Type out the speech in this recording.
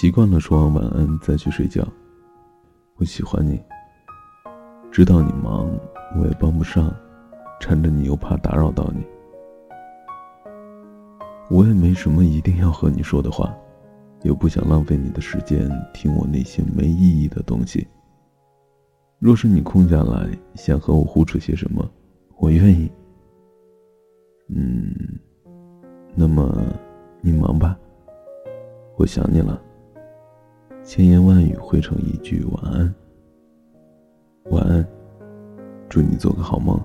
习惯了说完晚安再去睡觉。我喜欢你，知道你忙，我也帮不上，缠着你又怕打扰到你。我也没什么一定要和你说的话，又不想浪费你的时间听我那些没意义的东西。若是你空下来想和我胡扯些什么，我愿意。嗯，那么你忙吧。我想你了。千言万语汇成一句晚安。晚安，祝你做个好梦。